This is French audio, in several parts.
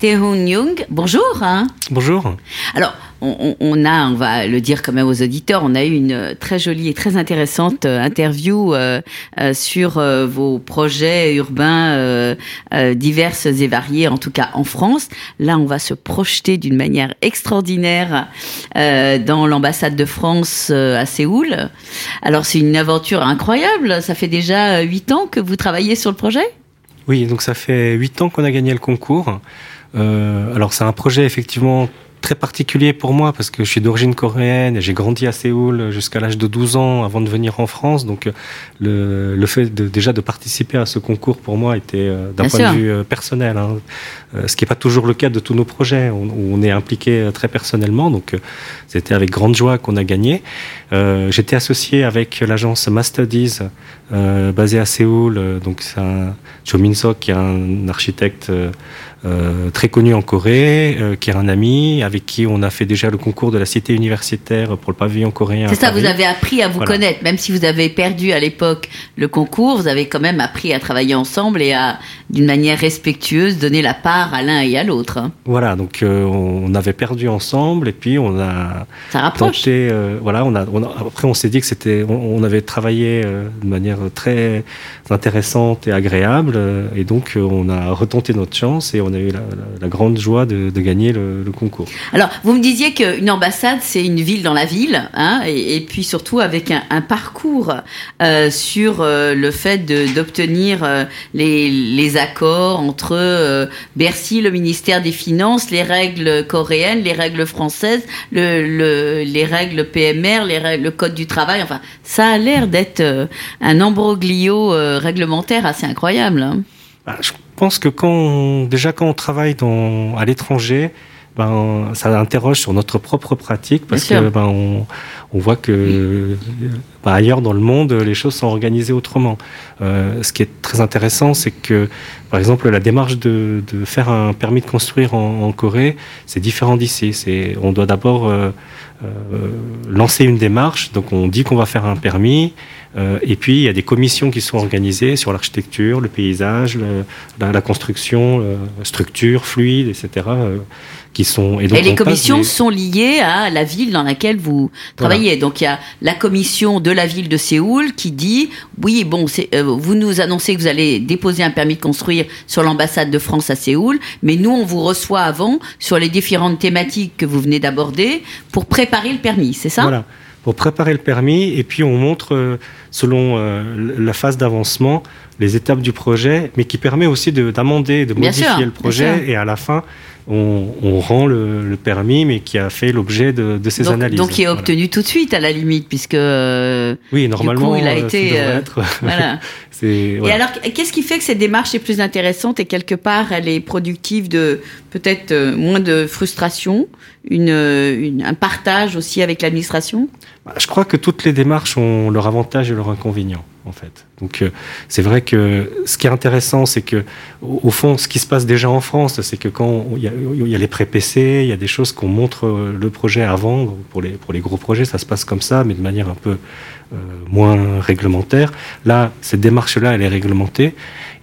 Taehoon Young. Bonjour. Bonjour. Alors, on, a, on va le dire quand même aux auditeurs, on a eu une très jolie et très intéressante euh, interview euh, euh, sur euh, vos projets urbains diverses et variés, en tout cas en France. Là, on va se projeter d'une manière extraordinaire dans l'ambassade de France à Séoul. Alors, c'est une aventure incroyable. Ça fait déjà huit ans que vous travaillez sur le projet? Oui, donc ça fait huit ans qu'on a gagné le concours. Euh, alors c'est un projet effectivement très particulier pour moi parce que je suis d'origine coréenne et j'ai grandi à Séoul jusqu'à l'âge de 12 ans avant de venir en France. Donc euh, le, le fait de, déjà de participer à ce concours pour moi était euh, d'un point sûr. de vue euh, personnel, hein. Euh, ce qui n'est pas toujours le cas de tous nos projets on- où on est impliqué très personnellement. Donc c'était avec grande joie qu'on a gagné. J'étais associé avec l'agence Mastudies euh, basée à Séoul. Donc c'est un Cho Min Sok qui est un architecte très connu en Corée, euh, qui est un ami avec qui on a fait déjà le concours de la cité universitaire pour le pavillon coréen. C'est ça, Paris. vous avez appris à vous Voilà. connaître. Même si vous avez perdu à l'époque le concours, vous avez quand même appris à travailler ensemble et à, d'une manière respectueuse, donner la part à l'un et à l'autre. hein. Voilà, donc euh, on avait perdu ensemble et puis on a Ça rapproche. tenté. euh, voilà, on a, on a- après on s'est dit que c'était, on, on avait travaillé euh, de manière très intéressante et agréable euh, et donc euh, on a retenté notre chance et on a eu la, la- la grande joie de, de gagner le, le concours. Alors, vous me disiez qu'une ambassade, c'est une ville dans la ville, hein, et, et puis surtout avec un, un parcours euh, sur euh, le fait d'obtenir euh, les, les accords entre Bercy, le ministère des Finances, les règles coréennes, les règles françaises, le, le- les règles PMR, les règles, le code du travail. Enfin, ça a l'air d'être un ambroglio réglementaire assez incroyable. hein. Bah, je pense que quand on- déjà quand on travaille dans, à l'étranger, ben, ça interroge sur notre propre pratique parce Bien que ben, on, on voit que euh, ben, ailleurs dans le monde, les choses sont organisées autrement. Euh, ce qui est très intéressant, c'est que, par exemple, la démarche de, de faire un permis de construire en, en Corée, c'est différent d'ici. C'est, on doit d'abord euh, euh, lancer une démarche. Donc, on dit qu'on va faire un permis. Euh, et puis, il y a des commissions qui sont organisées sur l'architecture, le paysage, le- la, la construction, euh, structure, fluide, etc. euh, qui sont, Et donc, les commissions sont liées à la ville dans laquelle vous travaillez. Donc il y a la commission de la ville de Séoul qui dit oui bon euh, vous nous annoncez que vous allez déposer un permis de construire sur l'ambassade de France à Séoul, mais nous on vous reçoit avant sur les différentes thématiques que vous venez d'aborder pour préparer le permis, c'est ça? Voilà, pour préparer le permis, et puis on montre, euh, selon euh, la phase d'avancement, les étapes du projet, mais qui permet aussi de- d'amender, de, modifier sûr, le projet, et à la fin, on, on rend le, le permis, mais qui a fait l'objet de, de ces donc, analyses. donc il est Voilà. obtenu tout de suite à la limite puisque euh, Oui, normalement, il a été, euh. voilà. Et alors, qu'est-ce qui fait que cette démarche est plus intéressante et quelque part elle est productive de peut-être euh, moins de frustration, une, euh, une- un partage aussi avec l'administration? Bah, Je crois que toutes les démarches ont leur avantage et leur inconvénient, en fait. Donc, euh, c'est vrai que ce qui est intéressant, c'est que, au, au fond, ce qui se passe déjà en France, c'est que quand il y y a les pré-PC, il y a des choses qu'on montre le projet avant. Pour les, pour les gros projets, ça se passe comme ça, mais de manière un peu euh, moins réglementaire. Là, cette démarche-là, elle est réglementée.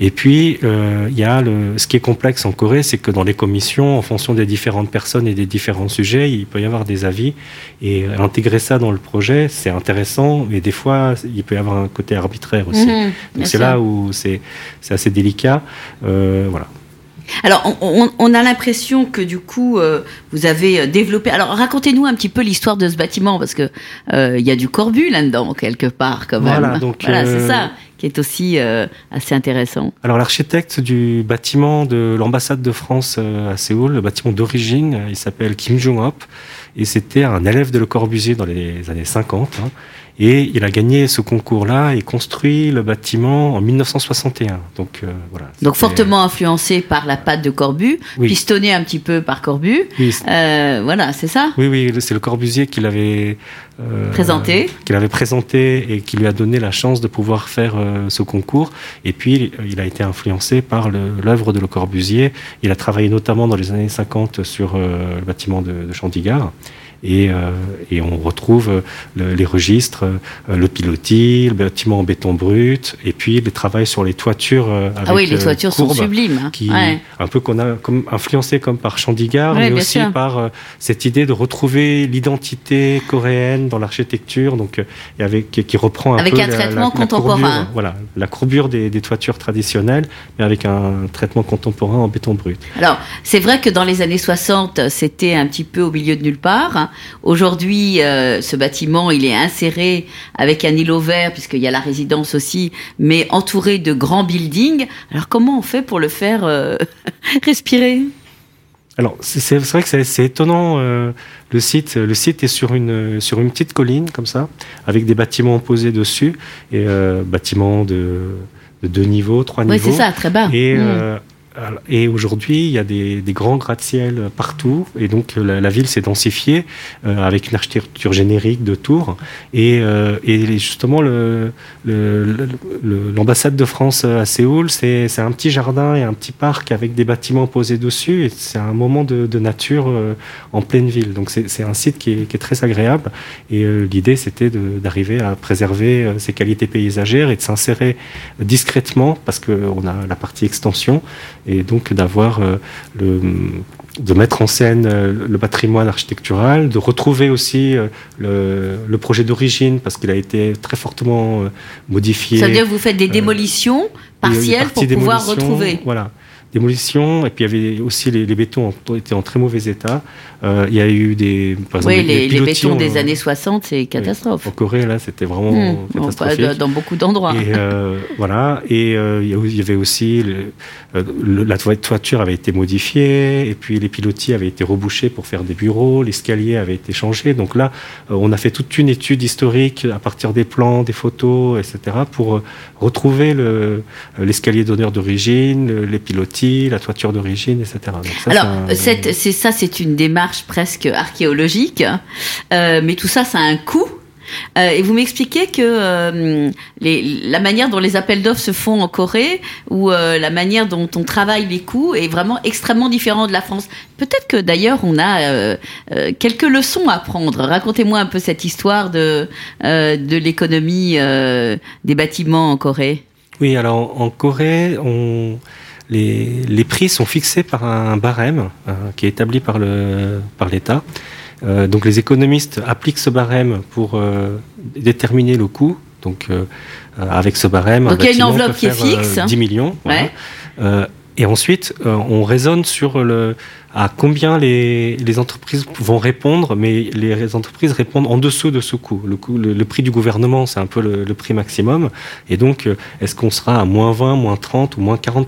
Et puis, euh, il y a le, ce qui est complexe en Corée, c'est que dans les commissions, en fonction des différentes personnes et des différents sujets, il peut y avoir des avis. Et intégrer ça dans le projet, c'est intéressant, mais des fois, il peut y avoir un côté arbitraire aussi. Bien Donc c'est là où c'est c'est assez délicat. Euh, voilà. Alors, on, a l'impression que du coup, euh, vous avez euh, développé. Alors, racontez-nous un petit peu l'histoire de ce bâtiment, parce que euh, il y a du corbu là-dedans quelque part, quand même. Voilà, donc, Voilà, c'est ça qui est aussi assez intéressant. Alors l'architecte du bâtiment de l'ambassade de France à Séoul, le bâtiment d'origine, il s'appelle Kim Jong-hop et c'était un élève de Le Corbusier dans les années 50. hein. Et il a gagné ce concours-là et construit le bâtiment en 1961. Donc voilà. Donc fortement influencé par la patte de Corbu, pistonné un petit peu par Corbu. voilà, c'est ça? Oui, oui, c'est le Corbusier qui l'avait présenté, qu'il avait présenté et qui lui a donné la chance de pouvoir faire ce concours. Et puis il a été influencé par l'œuvre de Le Corbusier. Il a travaillé notamment dans les années 50 sur le bâtiment de, de Chandigarh. Et, euh, et, on retrouve euh, les registres, euh, le pilotis, le bâtiment en béton brut, et puis le travail sur les toitures avec Ah oui, les toitures sont sublimes. Hein. Qui, Un peu qu'on a comme, influencé comme par Chandigarh, mais aussi par cette idée de retrouver l'identité coréenne dans l'architecture, donc et avec, qui reprend un avec peu un traitement contemporain. courbure, voilà, la courbure des, des, toitures traditionnelles, mais avec un traitement contemporain en béton brut. Alors, c'est vrai que dans les années 60, c'était un petit peu au milieu de nulle part. Aujourd'hui, euh, ce bâtiment, il est inséré avec un îlot vert, puisqu'il y a la résidence aussi, mais entouré de grands buildings. Alors, comment on fait pour le faire euh, respirer? Alors c'est vrai que c'est étonnant. Euh, le site, le site est sur une sur une petite colline comme ça, avec des bâtiments posés dessus et bâtiments de, de, deux niveaux, trois niveaux. Oui, c'est ça, très bas. Et mmh. Et aujourd'hui, il y a des, des grands gratte-ciel partout, et donc la, la ville s'est densifiée euh, avec une architecture générique de tours. Et, euh, et justement, l'ambassade le, le, de France à Séoul, c'est un petit jardin et un petit parc avec des bâtiments posés dessus, c'est un moment de, de nature euh, en pleine ville. Donc c'est un site qui est, qui est, très agréable, et euh, l'idée c'était d'arriver à préserver euh, ses qualités paysagères et de s'insérer discrètement, parce qu'on a la partie extension, et donc d'avoir euh, le de mettre en scène euh, le patrimoine architectural, de retrouver aussi euh, le, le projet d'origine parce qu'il a été très fortement modifié. Ça veut dire que vous faites des démolitions partielles pour pouvoir retrouver. Voilà démolition, et puis il y avait aussi les, les bétons étaient en très mauvais état. Euh, il y a eu des, par exemple, oui, les, les, bétons des années 60, c'est catastrophe. en Corée, là, c'était vraiment mmh, catastrophique. Dans beaucoup d'endroits. Et euh, voilà, et euh, il y avait aussi le, le, la toiture avait été modifiée, et puis les pilotis avaient été rebouchés pour faire des bureaux, l'escalier avait été changé. Donc là, on a fait toute une étude historique à partir des plans, des photos, etc., pour retrouver l'escalier d'honneur d'origine, les pilotis, la toiture d'origine, etc. Ça, Alors, c'est ça, c'est une démarche presque archéologique, euh, mais tout ça, ça a un coût. Euh, et vous m'expliquez que euh, les, la manière dont les appels d'offres se font en Corée ou euh, la manière dont on travaille les coûts est vraiment extrêmement différent de la France. Peut-être que d'ailleurs on a quelques leçons à prendre. Racontez-moi un peu cette histoire de, de l'économie des bâtiments en Corée. Oui, alors en Corée, on les, les, prix sont fixés par un barème euh, qui est établi par l'État. Par euh, donc les économistes appliquent ce barème pour euh, déterminer le coût. Donc avec ce barème, donc il y a une enveloppe qui est fixe, 10 millions. Ouais. Voilà. Et ensuite, on raisonne sur le à combien les, les, entreprises vont répondre, mais les entreprises répondent en dessous de ce coût. Le, coût, le, le prix du gouvernement, c'est un peu le, le, prix maximum. Et donc, euh, est-ce qu'on sera à moins 20, moins 30 ou moins 40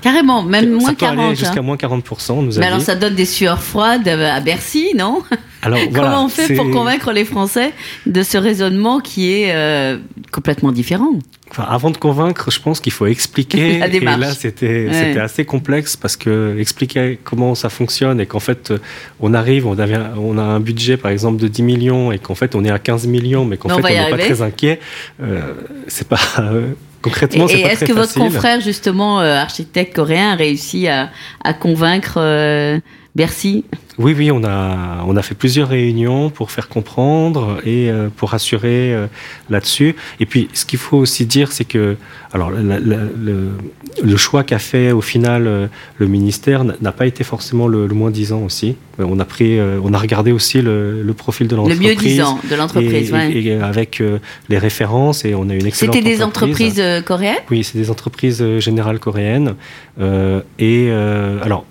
Carrément, même moins ça peut 40. Aller jusqu'à moins 40 nous Mais alors, ça donne des sueurs froides à Bercy, non alors, Comment on fait pour convaincre les Français de ce raisonnement qui est euh, complètement différent Enfin, avant de convaincre, je pense qu'il faut expliquer. La et là, c'était Ouais. assez complexe parce que expliquer comment ça fonctionne et qu'en fait, on arrive, on, avait, on a un budget par exemple de 10 millions et qu'en fait, on est à 15 millions, mais qu'en fait, on n'est pas très inquiet. Euh, c'est pas euh, concrètement, Et, c'est pas est-ce que votre facile. confrère, justement, euh, architecte coréen, a réussi à, à convaincre euh, Bercy Oui, oui, on a, on a fait plusieurs réunions pour faire comprendre et euh, pour rassurer euh, là-dessus. Et puis, ce qu'il faut aussi dire, c'est que, alors, la, la, le, le, choix qu'a fait au final euh, le ministère n'a pas été forcément le, le moins disant aussi. On a pris, on a regardé aussi le, le profil de Le l'entreprise. mieux disant de l'entreprise, et, ouais. et- et avec les références et on a une excellente C'était des entreprise. entreprises coréennes? Oui, c'est des entreprises générales coréennes. Et alors,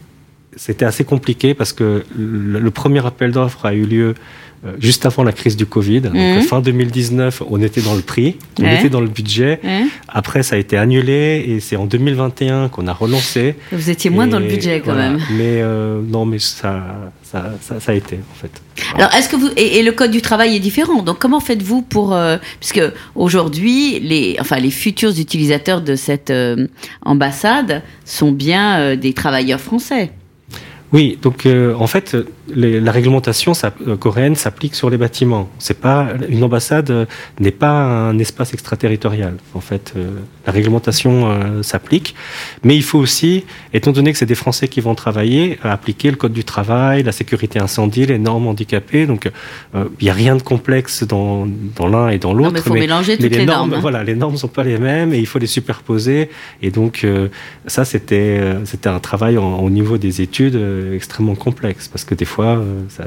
c'était assez compliqué parce que le, le premier appel d'offres a eu lieu euh, juste avant la crise du Covid. Donc, Mhm. fin 2019, on était dans le prix, on Ouais. était dans le budget. Après, ça a été annulé et c'est en 2021 qu'on a relancé. Vous étiez moins dans le Et budget quand voilà. même. Mais euh, non, mais ça, ça, ça, ça a été en fait. Alors, est-ce que vous et, et le code du travail est différent? Donc, comment faites-vous pour euh, puisque aujourd'hui, les enfin les futurs utilisateurs de cette euh, ambassade sont bien euh, des travailleurs français. Oui, donc euh, en fait, les- la réglementation ça- euh, coréenne s'applique sur les bâtiments. C'est pas une ambassade euh, n'est pas un espace extraterritorial. En fait, euh, la réglementation s'applique, mais il faut aussi, étant donné que c'est des Français qui vont travailler, appliquer le code du travail, la sécurité incendie, les normes handicapées. Donc, il n'y a rien de complexe dans, dans l'un et dans l'autre. mais il faut mélanger toutes les normes, normes. hein. voilà, les normes sont pas les mêmes et il faut les superposer. Et donc, ça, c'était c'était un travail en- au niveau des études extrêmement complexe parce que des fois, euh, ça.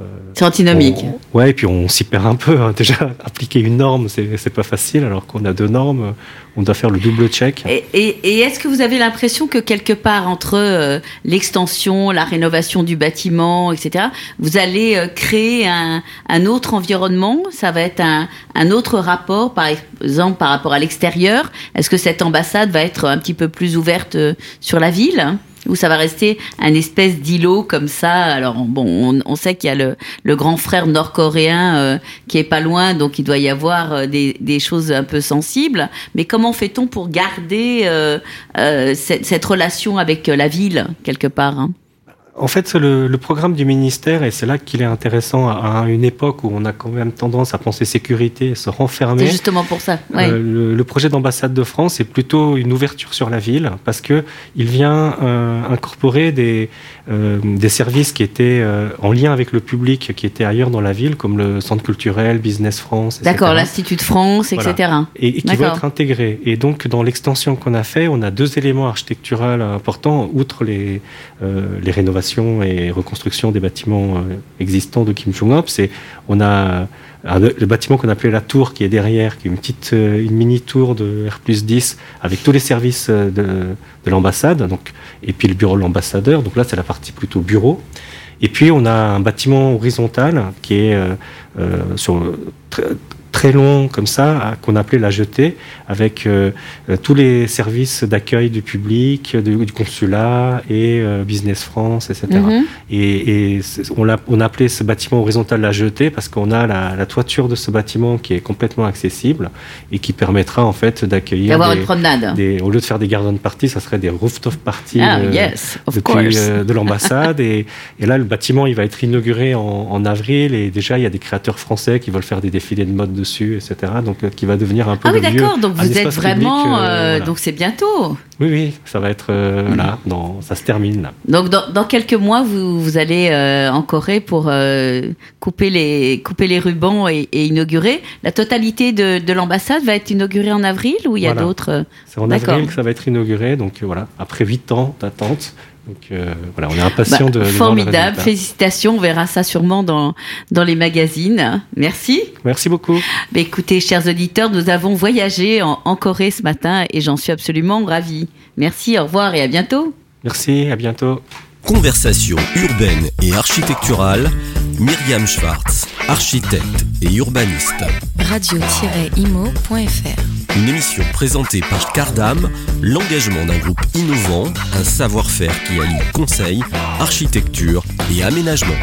euh, C'est antinomique. on- ouais, et puis on s'y perd un peu. hein. Déjà, appliquer une norme, c'est c'est pas facile, alors qu'on a deux normes, on doit faire le double check. Et, et- et est-ce que vous avez l'impression que quelque part entre euh, l'extension, la rénovation du bâtiment, etc., vous allez euh, créer un, un autre environnement? Ça va être un, un autre rapport, par exemple, par rapport à l'extérieur? Est-ce que cette ambassade va être un petit peu plus ouverte euh, sur la ville? Ou ça va rester un espèce d'îlot comme ça Alors bon, on, on sait qu'il y a le, le grand frère nord-coréen euh, qui est pas loin, donc il doit y avoir euh, des, des choses un peu sensibles. Mais comment fait-on pour garder euh, euh, cette, cette relation avec la ville quelque part hein? En fait, le, le programme du ministère, et c'est là qu'il est intéressant à, à une époque où on a quand même tendance à penser sécurité et se renfermer. C'est justement pour ça. Ouais. Euh, le, le projet d'ambassade de France est plutôt une ouverture sur la ville parce que il vient euh, incorporer des, euh, des services qui étaient euh, en lien avec le public qui était ailleurs dans la ville, comme le centre culturel, Business France, etc. D'accord, l'Institut de France, Voilà. etc. et, et qui vont être intégrés. Et donc, dans l'extension qu'on a fait, on a deux éléments architecturaux importants, outre les, euh, les rénovations et reconstructions des bâtiments euh, existants de Kim Jong-un. C'est, on a le bâtiment qu'on appelait la tour qui est derrière, qui est une petite, euh, une mini tour de R 10 avec tous les services euh, de, de l'ambassade, donc, et puis le bureau de l'ambassadeur. Donc là, c'est la partie plutôt bureau. Et puis, on a un bâtiment horizontal qui est sur, très, très long comme ça, qu'on appelait la jetée, avec euh, euh, tous les services d'accueil du public, du, du consulat et euh, Business France, etc. Mhm. Et, et c'est- on, l'a- on a appelé ce bâtiment horizontal la jetée parce qu'on a la, la toiture de ce bâtiment qui est complètement accessible et qui permettra en fait d'accueillir D'avoir une promenade. des- au lieu de faire des garden parties, ça serait des rooftop parties Ah, euh, yes, of depuis de l'ambassade. et, et là, le bâtiment, il va être inauguré en, en avril. Et déjà, il y a des créateurs français qui veulent faire des défilés de mode dessus, etc. Donc, euh, qui va devenir un peu Ah oui, d'accord, donc vous êtes public, vraiment. euh, euh, voilà. Donc c'est bientôt. Oui, oui, ça va être euh, Mm. là, dans, ça se termine là. Donc dans, dans quelques mois, vous, vous allez en Corée pour couper, les, couper les rubans et, et inaugurer. La totalité de, de l'ambassade va être inaugurée en avril ou il y a Voilà. d'autres C'est en avril que ça va être inauguré. Donc voilà, après huit ans d'attente. Donc euh, voilà, on est impatient bah, de, de voir le Formidable, félicitations, on verra ça sûrement dans, dans les magazines. Merci. Merci beaucoup. Mais écoutez, chers auditeurs, nous avons voyagé en, en Corée ce matin et j'en suis absolument ravie. Merci, au revoir et à bientôt. Merci, à bientôt. Conversation urbaine et architecturale, Myriam Schwartz, architecte et urbaniste. radio-imo.fr Une émission présentée par Cardam, l'engagement d'un groupe innovant, un savoir-faire qui allie conseil, architecture et aménagement.